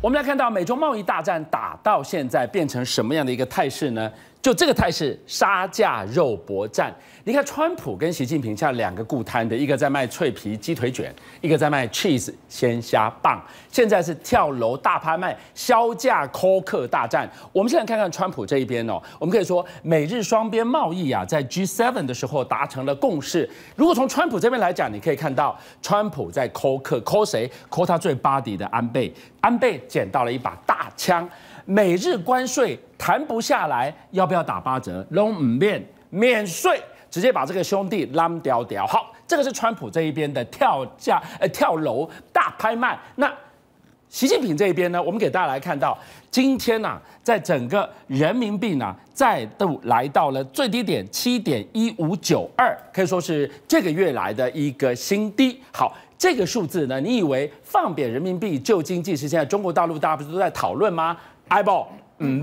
我们来看到美中贸易大战打到现在变成什么样的一个态势呢？就这个态势，杀价肉搏战。你看，川普跟习近平像两个固摊的，一个在卖脆皮鸡腿卷，一个在卖 cheese 鲜虾棒。现在是跳楼大拍卖，削价扣客大战。我们现在看看川普这一边哦，我们可以说美日双边贸易啊，在 G7 的时候达成了共识。如果从川普这边来讲，你可以看到川普在扣客，扣谁？扣他最 buddy 的安倍。安倍捡到了一把大枪，每日关税谈不下来，要不要打八折？拢唔免免税。直接把这个兄弟拉掉掉。好，这个是川普这一边的跳价呃跳楼大拍卖。那习近平这一边呢？我们给大家来看到，今天呐、啊，在整个人民币呢，再度来到了最低点七点一五九二，可以说是这个月来的一个新低。好，这个数字呢，你以为放贬人民币救经济是现在中国大陆大家不是都在讨论吗？哎不，嗯，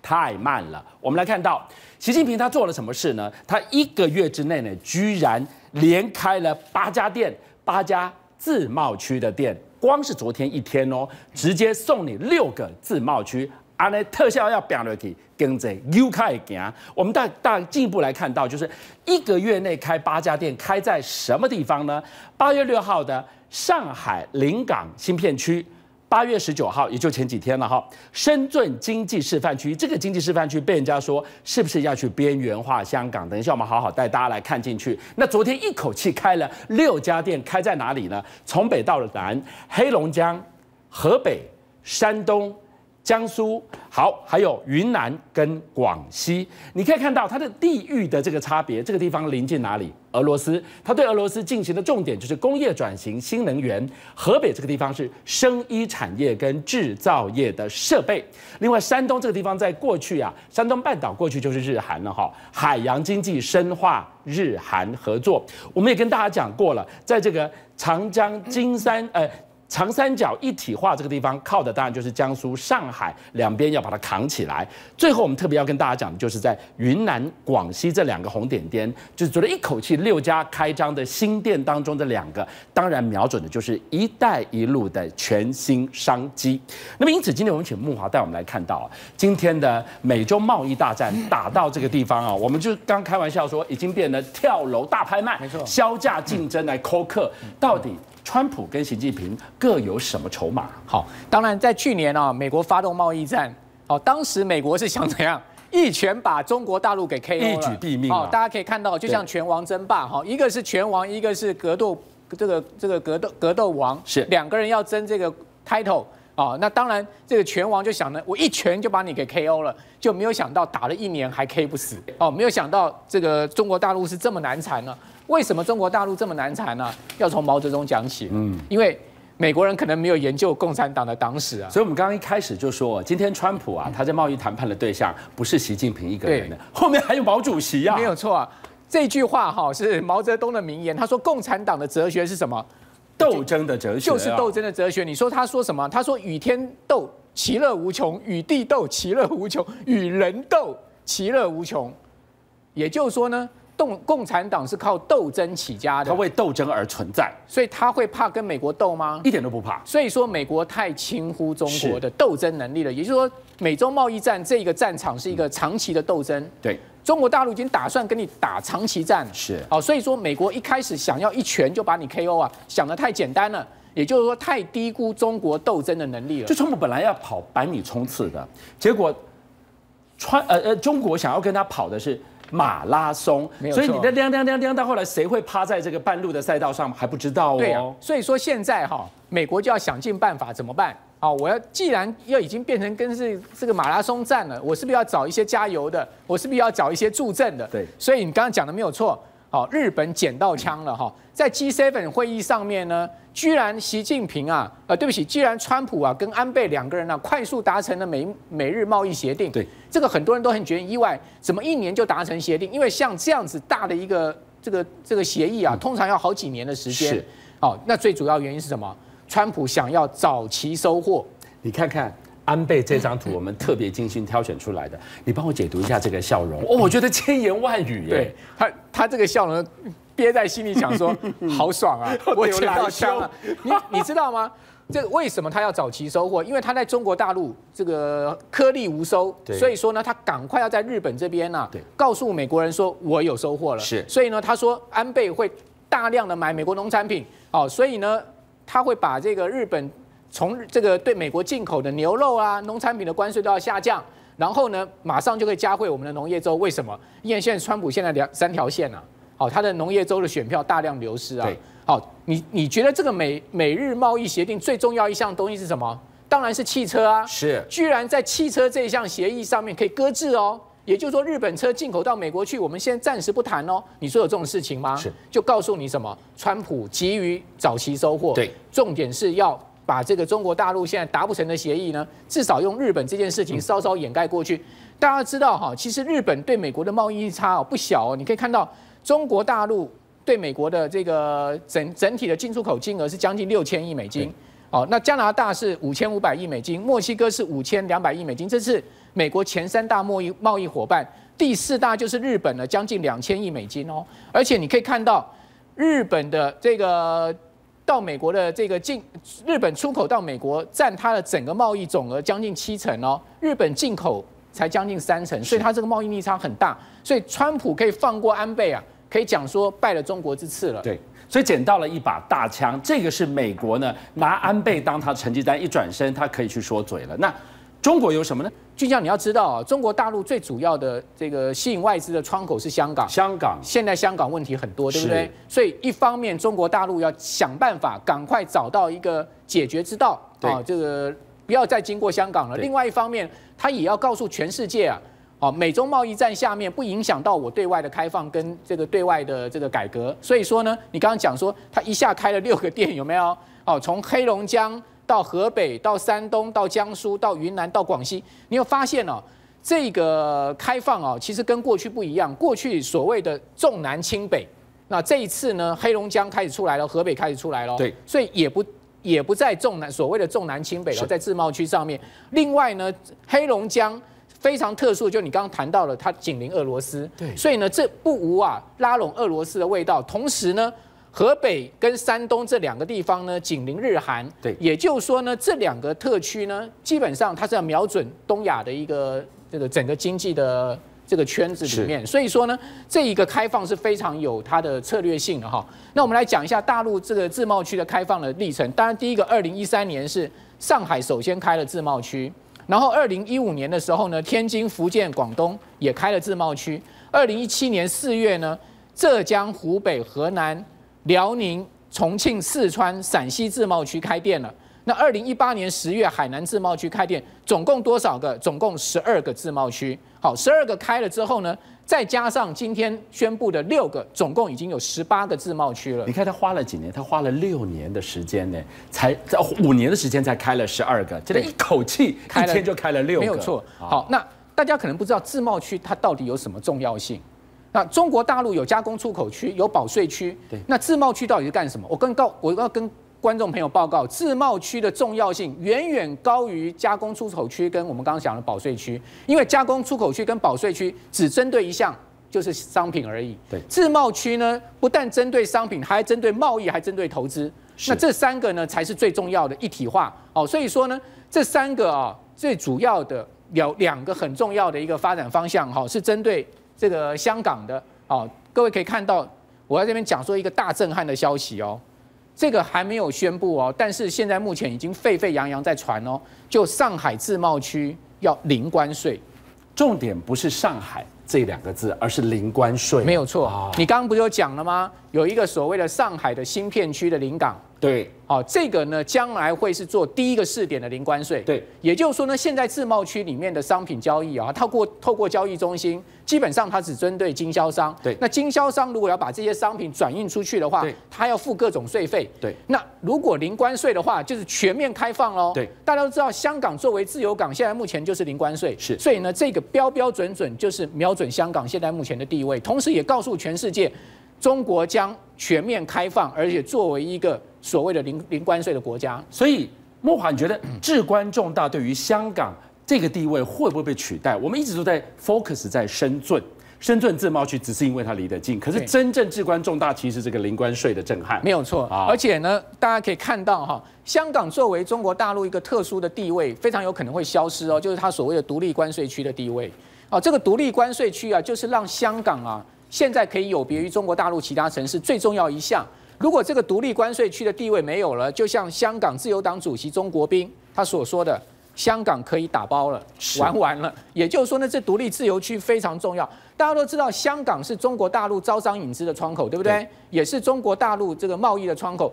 太慢了。我们来看到。习近平他做了什么事呢？他一个月之内呢，居然连开了八家店，八家自贸区的店。光是昨天一天哦，直接送你六个自贸区，啊，那特效要变落去，跟着又开行。我们大大进一步来看到，就是一个月内开八家店，开在什么地方呢？八月六号的上海临港新片区。八月十九号，也就前几天了哈。深圳经济示范区，这个经济示范区被人家说是不是要去边缘化香港？等一下我们好好带大家来看进去。那昨天一口气开了六家店，开在哪里呢？从北到了南，黑龙江、河北、山东。江苏好，还有云南跟广西，你可以看到它的地域的这个差别。这个地方临近哪里？俄罗斯，它对俄罗斯进行的重点就是工业转型、新能源。河北这个地方是生医产业跟制造业的设备。另外，山东这个地方在过去啊，山东半岛过去就是日韩了哈，海洋经济深化日韩合作。我们也跟大家讲过了，在这个长江金山呃。长三角一体化这个地方靠的当然就是江苏、上海两边要把它扛起来。最后我们特别要跟大家讲的就是在云南、广西这两个红点点，就是觉得一口气六家开张的新店当中的两个，当然瞄准的就是“一带一路”的全新商机。那么因此，今天我们请木华带我们来看到今天的美洲贸易大战打到这个地方啊，我们就刚开玩笑说已经变得跳楼大拍卖，没错，削价竞争来扣客，到底。川普跟习近平各有什么筹码？好，当然在去年啊，美国发动贸易战，哦，当时美国是想怎样一拳把中国大陆给 KO 了，一举毙命。哦，大家可以看到，就像拳王争霸哈，一个是拳王，一个是格斗这个这个格斗格斗王，是两个人要争这个 title 啊。那当然，这个拳王就想呢，我一拳就把你给 KO 了，就没有想到打了一年还 K 不死哦，没有想到这个中国大陆是这么难缠呢。为什么中国大陆这么难缠呢？要从毛泽东讲起。嗯，因为美国人可能没有研究共产党的党史啊。所以，我们刚刚一开始就说，今天川普啊，他在贸易谈判的对象不是习近平一个人的，后面还有毛主席啊。没有错啊，这句话哈是毛泽东的名言。他说，共产党的哲学是什么？斗争的哲学，就是斗争的哲学。你说他说什么？他说与天斗，其乐无穷；与地斗，其乐无穷；与人斗，其乐无穷。也就是说呢？共共产党是靠斗争起家的，他为斗争而存在，所以他会怕跟美国斗吗？一点都不怕。所以说美国太轻忽中国的斗争能力了，也就是说美洲贸易战这个战场是一个长期的斗争。对，中国大陆已经打算跟你打长期战。是，哦，所以说美国一开始想要一拳就把你 KO 啊，想得太简单了，也就是说太低估中国斗争的能力了。就川普本来要跑百米冲刺的，结果川呃呃中国想要跟他跑的是。马拉松，所以你的亮亮亮亮到后来谁会趴在这个半路的赛道上还不知道哦。对啊，所以说现在哈，美国就要想尽办法怎么办？啊，我要既然要已经变成跟是这个马拉松战了，我是不是要找一些加油的？我是不是要找一些助阵的？对，所以你刚刚讲的没有错。好，日本捡到枪了哈，在 G7 会议上面呢，居然习近平啊，呃，对不起，居然川普啊跟安倍两个人呢、啊，快速达成了美美日贸易协定。对，这个很多人都很觉得意外，怎么一年就达成协定？因为像这样子大的一个这个这个协议啊，通常要好几年的时间。是，哦，那最主要原因是什么？川普想要早期收获。你看看。安倍这张图我们特别精心挑选出来的，你帮我解读一下这个笑容 哦，我觉得千言万语耶。对他，他这个笑容憋在心里，想说 好爽啊，我捡到枪了。你你知道吗？这为什么他要早期收获？因为他在中国大陆这个颗粒无收，所以说呢，他赶快要在日本这边呢、啊，告诉美国人说我有收获了。是，所以呢，他说安倍会大量的买美国农产品，哦，所以呢，他会把这个日本从这个对美国进口的牛肉啊、农产品的关税都要下降，然后呢，马上就可以嘉惠我们的农业州。为什么？因为现在川普现在两三条线啊，哦，他的农业州的选票大量流失啊。好，你你觉得这个美美日贸易协定最重要一项东西是什么？当然是汽车啊！是，居然在汽车这一项协议上面可以搁置哦，也就是说日本车进口到美国去，我们现在暂时不谈哦。你说有这种事情吗？是，就告诉你什么？川普急于早期收获，对，重点是要把这个中国大陆现在达不成的协议呢，至少用日本这件事情稍稍掩盖过去。嗯、大家知道哈，其实日本对美国的贸易差哦不小哦，你可以看到中国大陆。对美国的这个整整体的进出口金额是将近六千亿美金，哦，那加拿大是五千五百亿美金，墨西哥是五千两百亿美金，这是美国前三大贸易贸易伙伴，第四大就是日本了，将近两千亿美金哦，而且你可以看到日本的这个到美国的这个进，日本出口到美国占它的整个贸易总额将近七成哦，日本进口才将近三成，所以它这个贸易逆差很大，所以川普可以放过安倍啊。可以讲说败了中国之赐了。对，所以捡到了一把大枪。这个是美国呢拿安倍当他成绩单，一转身他可以去说嘴了。那中国有什么呢？俊将，你要知道啊，中国大陆最主要的这个吸引外资的窗口是香港。香港现在香港问题很多，对不对？所以一方面中国大陆要想办法赶快找到一个解决之道啊，这个不要再经过香港了。另外一方面，他也要告诉全世界啊。哦，美中贸易战下面不影响到我对外的开放跟这个对外的这个改革，所以说呢，你刚刚讲说他一下开了六个店，有没有？哦，从黑龙江到河北到山东到江苏到云南到广西，你有发现哦，这个开放哦，其实跟过去不一样。过去所谓的重南轻北，那这一次呢，黑龙江开始出来了，河北开始出来了，对，所以也不也不在重南所谓的重南轻北了，在自贸区上面。另外呢，黑龙江。非常特殊，就你刚刚谈到了，它紧邻俄罗斯，对，所以呢，这不无啊拉拢俄罗斯的味道。同时呢，河北跟山东这两个地方呢，紧邻日韩，对，也就是说呢，这两个特区呢，基本上它是要瞄准东亚的一个这个整个经济的这个圈子里面。所以说呢，这一个开放是非常有它的策略性的哈。那我们来讲一下大陆这个自贸区的开放的历程。当然，第一个，二零一三年是上海首先开了自贸区。然后，二零一五年的时候呢，天津、福建、广东也开了自贸区。二零一七年四月呢，浙江、湖北、河南、辽宁、重庆、四川、陕西自贸区开店了。那二零一八年十月，海南自贸区开店，总共多少个？总共十二个自贸区。好，十二个开了之后呢，再加上今天宣布的六个，总共已经有十八个自贸区了。你看他花了几年？他花了六年的时间呢，才在五年的时间才开了十二个，这一口气开一天就开了六个，没有错。好，那大家可能不知道自贸区它到底有什么重要性。那中国大陆有加工出口区，有保税区，对，那自贸区到底是干什么？我跟告我要跟。观众朋友报告，自贸区的重要性远远高于加工出口区跟我们刚刚讲的保税区，因为加工出口区跟保税区只针对一项，就是商品而已。对，自贸区呢，不但针对商品，还针对贸易，还针对投资。那这三个呢，才是最重要的一体化。哦，所以说呢，这三个啊，最主要的两两个很重要的一个发展方向，哈，是针对这个香港的。哦，各位可以看到，我在这边讲说一个大震撼的消息哦。这个还没有宣布哦，但是现在目前已经沸沸扬扬在传哦，就上海自贸区要零关税，重点不是上海这两个字，而是零关税。没有错，你刚刚不就讲了吗？有一个所谓的上海的新片区的临港。对，好，这个呢，将来会是做第一个试点的零关税。对，也就是说呢，现在自贸区里面的商品交易啊，透过透过交易中心，基本上它只针对经销商。对，那经销商如果要把这些商品转运出去的话，他要付各种税费。对，那如果零关税的话，就是全面开放喽。对，大家都知道，香港作为自由港，现在目前就是零关税。是，所以呢，这个标标准准就是瞄准香港现在目前的地位，同时也告诉全世界。中国将全面开放，而且作为一个所谓的零零关税的国家，所以莫华，你觉得至关重大，对于香港这个地位会不会被取代？我们一直都在 focus 在深圳，深圳自贸区只是因为它离得近，可是真正至关重大，其实是这个零关税的震撼。没有错，而且呢，大家可以看到哈，香港作为中国大陆一个特殊的地位，非常有可能会消失哦，就是它所谓的独立关税区的地位。哦，这个独立关税区啊，就是让香港啊，现在可以有别于中国大陆其他城市最重要一项。如果这个独立关税区的地位没有了，就像香港自由党主席钟国斌他所说的，香港可以打包了，玩完了。也就是说呢，这独立自由区非常重要。大家都知道，香港是中国大陆招商引资的窗口，对不对？对。也是中国大陆这个贸易的窗口。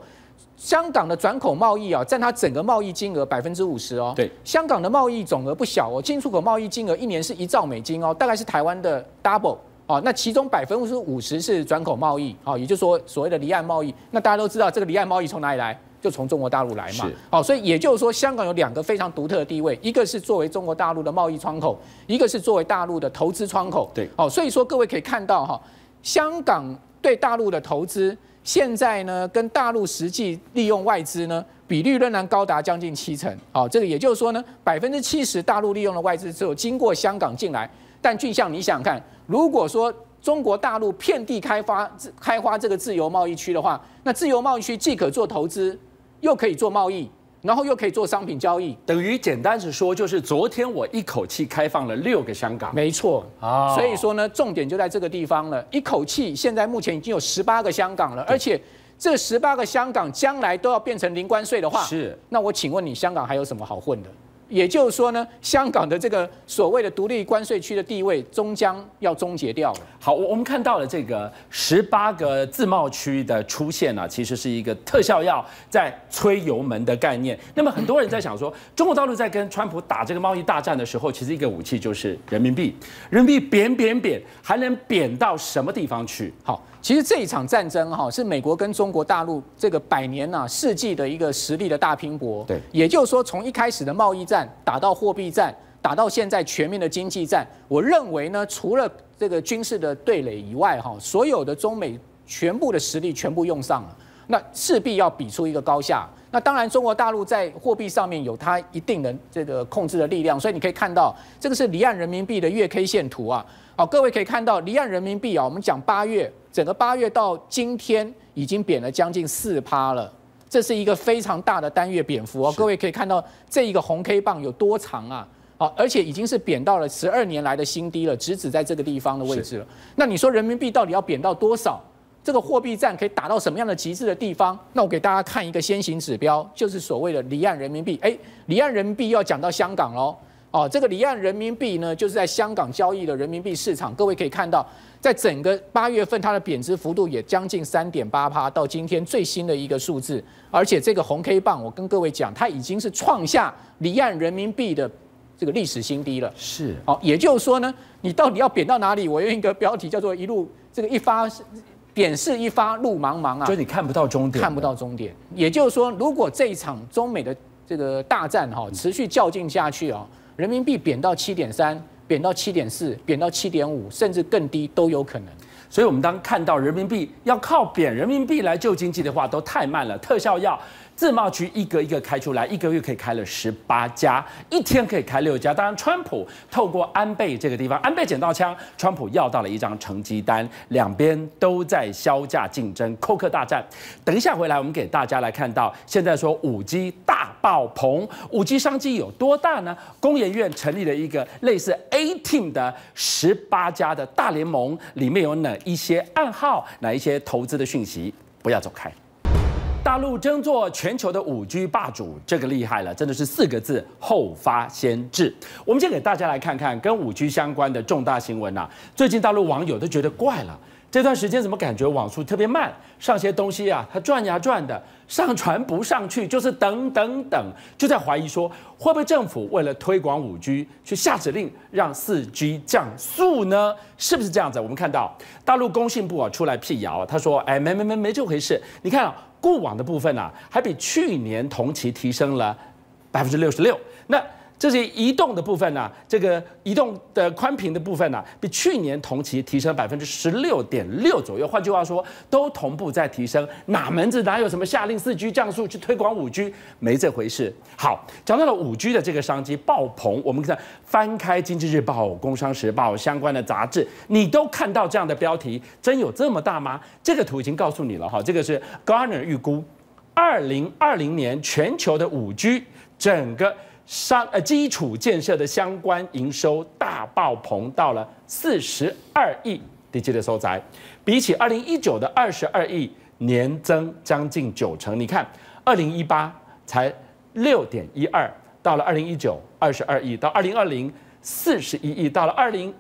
香港的转口贸易啊，占它整个贸易金额百分之五十哦。对。香港的贸易总额不小哦，进出口贸易金额一年是一兆美金哦，大概是台湾的 double。哦，那其中百分之五十是转口贸易，哦，也就是说所谓的离岸贸易。那大家都知道，这个离岸贸易从哪里来？就从中国大陆来嘛。好，所以也就是说，香港有两个非常独特的地位，一个是作为中国大陆的贸易窗口，一个是作为大陆的投资窗口。对，好，所以说各位可以看到哈，香港对大陆的投资，现在呢跟大陆实际利用外资呢比率仍然高达将近七成。好，这个也就是说呢，百分之七十大陆利用的外资只有经过香港进来。但俊相，你想想看，如果说中国大陆遍地开发开发这个自由贸易区的话，那自由贸易区既可做投资，又可以做贸易，然后又可以做商品交易，等于简单是说，就是昨天我一口气开放了六个香港。没错啊，所以说呢，重点就在这个地方了。一口气，现在目前已经有十八个香港了，而且这十八个香港将来都要变成零关税的话，是。那我请问你，香港还有什么好混的？也就是说呢，香港的这个所谓的独立关税区的地位终将要终结掉了。好，我我们看到了这个十八个自贸区的出现呢，其实是一个特效药在吹油门的概念。那么很多人在想说，中国大陆在跟川普打这个贸易大战的时候，其实一个武器就是人民币，人民币贬贬贬，还能贬到什么地方去？好。其实这一场战争哈，是美国跟中国大陆这个百年呐世纪的一个实力的大拼搏。对，也就是说，从一开始的贸易战打到货币战，打到现在全面的经济战。我认为呢，除了这个军事的对垒以外，哈，所有的中美全部的实力全部用上了，那势必要比出一个高下。那当然，中国大陆在货币上面有它一定的这个控制的力量，所以你可以看到，这个是离岸人民币的月 K 线图啊。好，各位可以看到，离岸人民币啊，我们讲八月。整个八月到今天已经贬了将近四趴了，这是一个非常大的单月贬幅哦。各位可以看到这一个红 K 棒有多长啊？好，而且已经是贬到了十二年来的新低了，直指在这个地方的位置了。那你说人民币到底要贬到多少？这个货币战可以打到什么样的极致的地方？那我给大家看一个先行指标，就是所谓的离岸人民币。哎，离岸人民币又要讲到香港喽。哦，这个离岸人民币呢，就是在香港交易的人民币市场。各位可以看到。在整个八月份，它的贬值幅度也将近三点八趴，到今天最新的一个数字。而且这个红 K 棒，我跟各位讲，它已经是创下离岸人民币的这个历史新低了。是，哦，也就是说呢，你到底要贬到哪里？我用一个标题叫做“一路这个一发贬势一发路茫茫啊”，就你看不到终点，看不到终点。也就是说，如果这一场中美的这个大战哈持续较劲下去啊，人民币贬到七点三。贬到七点四，贬到七点五，甚至更低都有可能。所以，我们当看到人民币要靠贬人民币来救经济的话，都太慢了。特效药。自贸区一个一个开出来，一个月可以开了十八家，一天可以开六家。当然，川普透过安倍这个地方，安倍捡到枪，川普要到了一张成绩单，两边都在削价竞争，扣客大战。等一下回来，我们给大家来看到，现在说五 G 大爆棚，五 G 商机有多大呢？工研院成立了一个类似 A Team 的十八家的大联盟，里面有哪一些暗号，哪一些投资的讯息？不要走开。大陆争做全球的五 G 霸主，这个厉害了，真的是四个字：后发先至。我们先给大家来看看跟五 G 相关的重大新闻呐。最近大陆网友都觉得怪了，这段时间怎么感觉网速特别慢，上些东西啊，它转呀转的，上传不上去，就是等等等，就在怀疑说，会不会政府为了推广五 G 去下指令让四 G 降速呢？是不是这样子？我们看到大陆工信部啊出来辟谣，他说：“哎，没没没没这回事，你看啊。”固网的部分呢，还比去年同期提升了百分之六十六。那这些移动的部分呢、啊，这个移动的宽频的部分呢、比去年同期提升百分之十六点六左右。换句话说，都同步在提升。哪门子哪有什么下令四 G 降速去推广五 G？没这回事。好，讲到了五 G 的这个商机爆棚，我们看翻开《经济日报》《工商时报》相关的杂志，你都看到这样的标题，真有这么大吗？这个图已经告诉你了哈，这个是 Gartner 预估，二零二零年全球的五 G 整个。商呃基础建设的相关营收大爆棚，到了四十二亿，第七的收窄，比起二零一九的二十二亿，年增将近九成。你看，二零一八才六点一二，到了二零一九二十二亿，到二零二零四十一亿，到了二零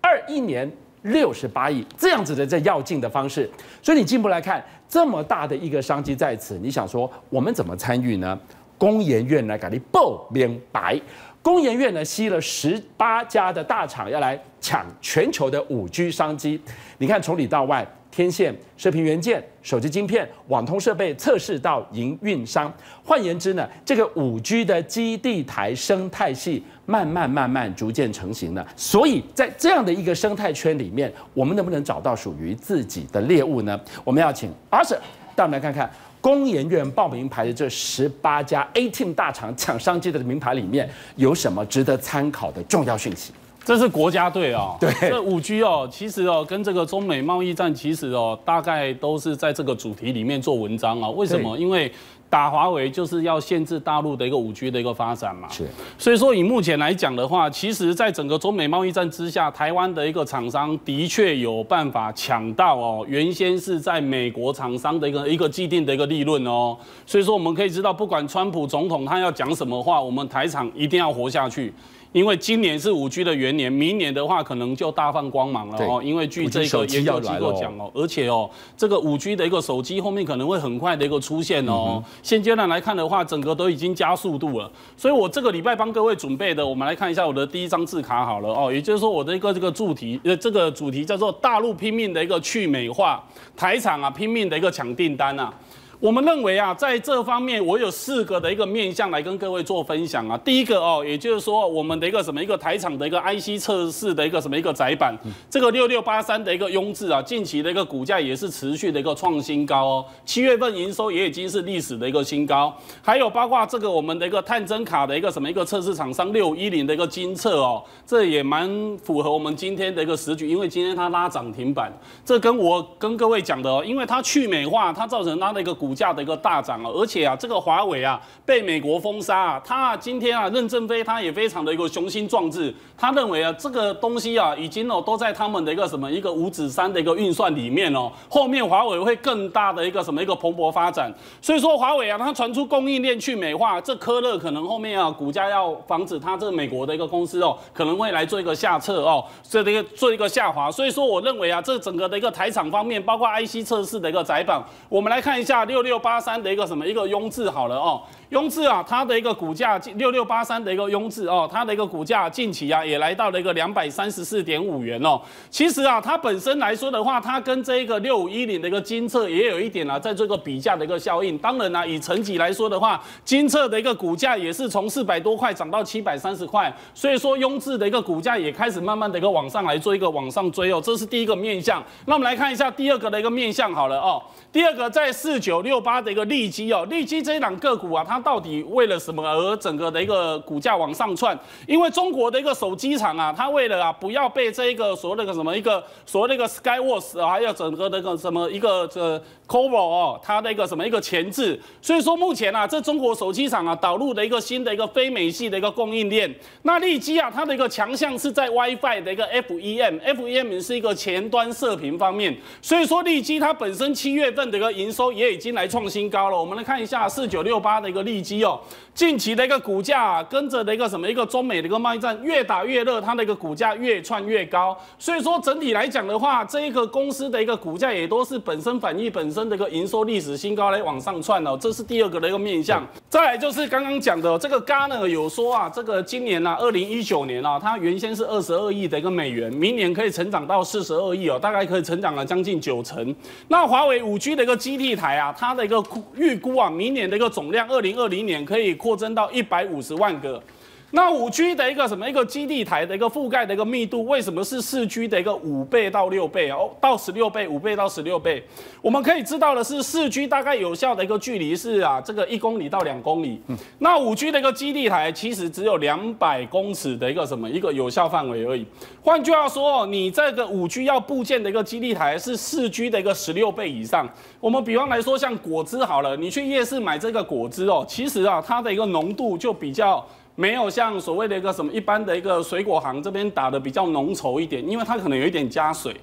二一年六十八亿，这样子的这跃进的方式。所以你进一步来看，这么大的一个商机在此，你想说我们怎么参与呢？工研院来给你报明白，工研院呢吸了十八家的大厂要来抢全球的五 G 商机。你看从里到外，天线、射频元件、手机晶片、网通设备、测试到营运商。换言之呢，这个五 G 的基地台生态系慢慢慢慢逐渐成型了。所以在这样的一个生态圈里面，我们能不能找到属于自己的猎物呢？我们要请阿 Sir 带我们来看看。工研院报名牌的这十八家 A Team 大厂抢商机的名牌里面有什么值得参考的重要讯息？这是国家队哦，对，这五 G 哦，其实哦，跟这个中美贸易战其实哦，大概都是在这个主题里面做文章啊。为什么？因为打华为就是要限制大陆的一个五 G 的一个发展嘛，是。所以说以目前来讲的话，其实在整个中美贸易战之下，台湾的一个厂商的确有办法抢到哦，原先是在美国厂商的一个一个既定的一个利润哦。所以说我们可以知道，不管川普总统他要讲什么话，我们台厂一定要活下去。因为今年是五 G 的元年，明年的话可能就大放光芒了哦。因为据这个研究机构讲哦，而且哦，这个五 G 的一个手机后面可能会很快的一个出现哦。现阶段来看的话，整个都已经加速度了。所以我这个礼拜帮各位准备的，我们来看一下我的第一张字卡好了哦，也就是说我的一个这个主题呃，这个主题叫做大陆拼命的一个去美化，台厂啊拼命的一个抢订单啊。我们认为啊，在这方面，我有四个的一个面向来跟各位做分享啊。第一个哦，也就是说，我们的一个什么一个台厂的一个 IC 测试的一个什么一个窄板，这个六六八三的一个雍智啊，近期的一个股价也是持续的一个创新高哦。七月份营收也已经是历史的一个新高。还有包括这个我们的一个探针卡的一个什么一个测试厂商六一零的一个精测哦，这也蛮符合我们今天的一个时局，因为今天它拉涨停板。这跟我跟各位讲的哦，因为它去美化，它造成它的一个股。股价的一个大涨啊，而且啊，这个华为啊被美国封杀啊，他啊今天啊任正非他也非常的一个雄心壮志，他认为啊这个东西啊已经哦都在他们的一个什么一个五指山的一个运算里面哦，后面华为会更大的一个什么一个蓬勃发展，所以说华为啊它传出供应链去美化，这科勒可能后面啊股价要防止它这个美国的一个公司哦可能会来做一个下撤哦，这个做一个下滑，所以说我认为啊这整个的一个台厂方面，包括 IC 测试的一个载板，我们来看一下。六六六八三的一个什么一个雍智好了哦，雍智啊，它的一个股价六六八三的一个雍智哦，它的一个股价近期啊也来到了一个两百三十四点五元哦。其实啊，它本身来说的话，它跟这一个六五一零的一个金测也有一点啊，在这个比价的一个效应。当然呢、啊，以成绩来说的话，金测的一个股价也是从四百多块涨到七百三十块，所以说雍智的一个股价也开始慢慢的一个往上来做一个往上追哦，这是第一个面向。那我们来看一下第二个的一个面向好了哦，第二个在四九六八的一个利基哦，利基这一档个股啊，它到底为了什么而整个的一个股价往上窜？因为中国的一个手机厂啊，它为了啊不要被这一个所谓的个什么一个所谓的一个 Skyworth 啊，还有整个那个什么一个这 Qorvo 哦，它的一个什么一个前置，所以说目前啊，这中国手机厂啊导入的一个新的一个非美系的一个供应链。那利基啊，它的一个强项是在 WiFi 的一个 FEM，FEM 是一个前端射频方面，所以说利基它本身七月份的一个营收也已经来创新高了。我们来看一下四九六八的一个利基哦，近期的一个股价啊，跟着的一个什么一个中美的一个贸易战越打越热，它的一个股价越窜越高。所以说整体来讲的话，这一个公司的一个股价也都是本身反映本身的一个营收历史新高来往上窜哦，这是第二个的一个面向。再来就是刚刚讲的这个 Gartner 有说啊，这个今年啊，二零一九年啊，它原先是二十二亿的一个美元，明年可以成长到四十二亿哦，大概可以成长了将近九成。那华为五 G 的一个基地台啊，它它的一个预估啊，明年的一个总量，二零二零年可以扩增到一百五十万个。那五 G 的一个什么一个基地台的一个覆盖的一个密度，为什么是四 G 的一个五倍到六倍哦，到十六倍，五倍到十六倍？我们可以知道的是，四 G 大概有效的一个距离是啊，这个一公里到两公里。嗯，那五 G 的一个基地台其实只有两百公尺的一个什么一个有效范围而已。换句话说，你这个五 G 要布建的一个基地台是四 G 的一个十六倍以上。我们比方来说，像果汁好了，你去夜市买这个果汁哦，其实啊，它的一个浓度就比较。没有像所谓的一个什么一般的一个水果行这边打的比较浓稠一点，因为它可能有一点加水。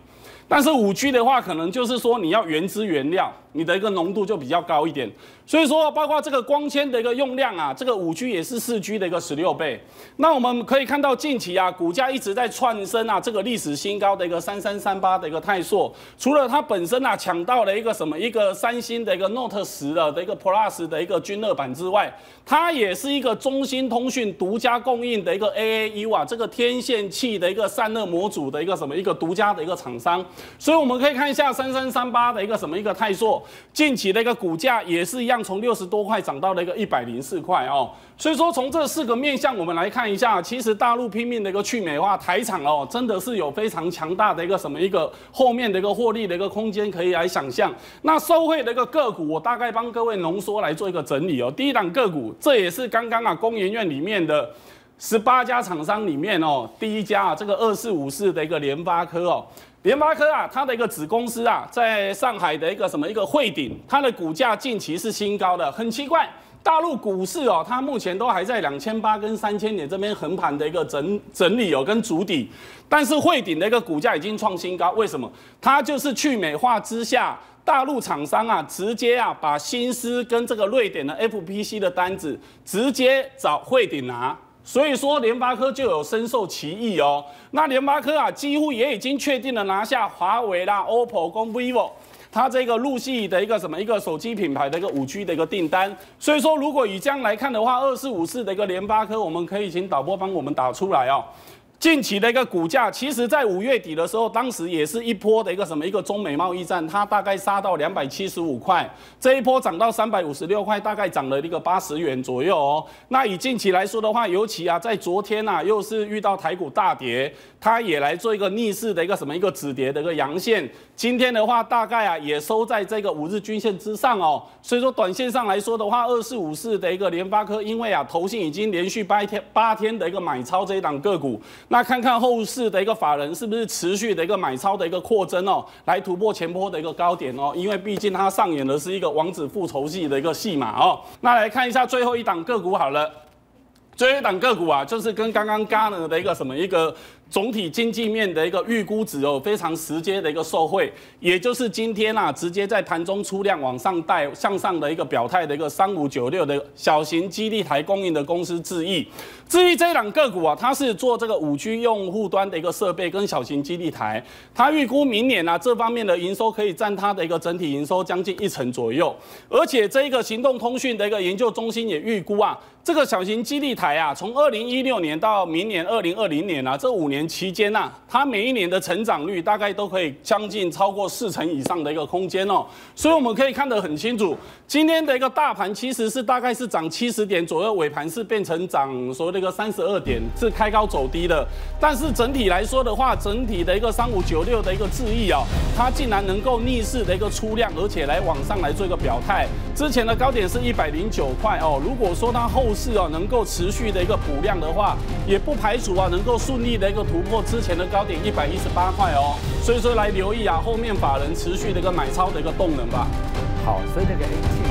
但是五 G 的话，可能就是说你要原汁原料，你的一个浓度就比较高一点。所以说，包括这个光纤的一个用量啊，这个五 G 也是四 G 的一个十六倍。那我们可以看到近期啊，股价一直在窜升啊，这个历史新高的一个三三三八的一个泰硕，除了它本身啊抢到了一个什么一个三星的一个 Note 十的的一个 Plus 的一个均热版之外，它也是一个中兴通讯独家供应的一个 AAU 啊，这个天线器的一个散热模组的一个什么一个独家的一个厂商。所以我们可以看一下三三三八的一个什么一个泰硕，近期的一个股价也是一样，从六十多块涨到了一个一百零四块哦。所以说从这四个面向我们来看一下，其实大陆拼命的一个去美化台厂哦，真的是有非常强大的一个什么一个后面的一个获利的一个空间可以来想象。那受惠的一个个股，我大概帮各位浓缩来做一个整理哦。第一档个股，这也是刚刚啊工研院里面的十八家厂商里面哦，第一家啊这个二四五四的一个联发科哦。联发科啊，它的一个子公司啊，在上海的一个什么一个汇顶，它的股价近期是新高的。很奇怪，大陆股市哦，它目前都还在两千八跟三千点这边横盘的一个整整理哦，跟筑底。但是汇顶的一个股价已经创新高，为什么？它就是去美化之下，大陆厂商啊，直接啊把新思跟这个瑞典的 FPC 的单子直接找汇顶拿。所以说联发科就有深受其益哦。那联发科啊，几乎也已经确定了拿下华为啦、OPPO 跟 VIVO，它这个陆系的一个什么一个手机品牌的一个五 G 的一个订单。所以说，如果以这样来看的话，二四五四的一个联发科，我们可以请导播帮我们打出来哦。近期的一个股价，其实在五月底的时候，当时也是一波的一个什么一个中美贸易战，它大概杀到两百七十五块，这一波涨到三百五十六块，大概涨了一个八十元左右哦。那以近期来说的话，尤其啊在昨天啊，又是遇到台股大跌，它也来做一个逆势的一个什么一个止跌的一个阳线。今天的话，大概啊也收在这个五日均线之上哦。所以说，短线上来说的话，二四五四的一个联发科，因为啊投信已经连续八天八天的一个买超这一档个股。那看看后市的一个法人是不是持续的一个买超的一个扩增哦，来突破前波的一个高点哦，因为毕竟它上演的是一个王子复仇记的一个戏码哦。那来看一下最后一档个股好了，最后一档个股啊，就是跟刚刚 g a n e r 的一个什么一个。总体经济面的一个预估值哦，非常直接的一个受惠，也就是今天啊，直接在盘中出量往上带向上的一个表态的一个三五九六的小型基地台供应的公司智易。智易这一档个股啊，它是做这个五 G 用户端的一个设备跟小型基地台，它预估明年啊这方面的营收可以占它的一个整体营收将近一成左右，而且这一个行动通讯的一个研究中心也预估啊，这个小型基地台啊，从二零一六年到明年二零二零年啊这五年。期间呐，它每一年的成长率大概都可以将近超过四成以上的一个空间哦，所以我们可以看得很清楚，今天的一个大盘其实是大概是涨七十点左右，尾盘是变成涨所谓的一个三十二点，是开高走低的。但是整体来说的话，整体的一个三五九六的一个智易啊，它竟然能够逆势的一个出量，而且来往上来做一个表态。之前的高点是一百零九块哦，如果说它后市啊能够持续的一个补量的话，也不排除啊能够顺利的一个。突破之前的高点一百一十八块哦，所以说来留意啊，后面法人持续的一个买超的一个动能吧。好，所以这个 a。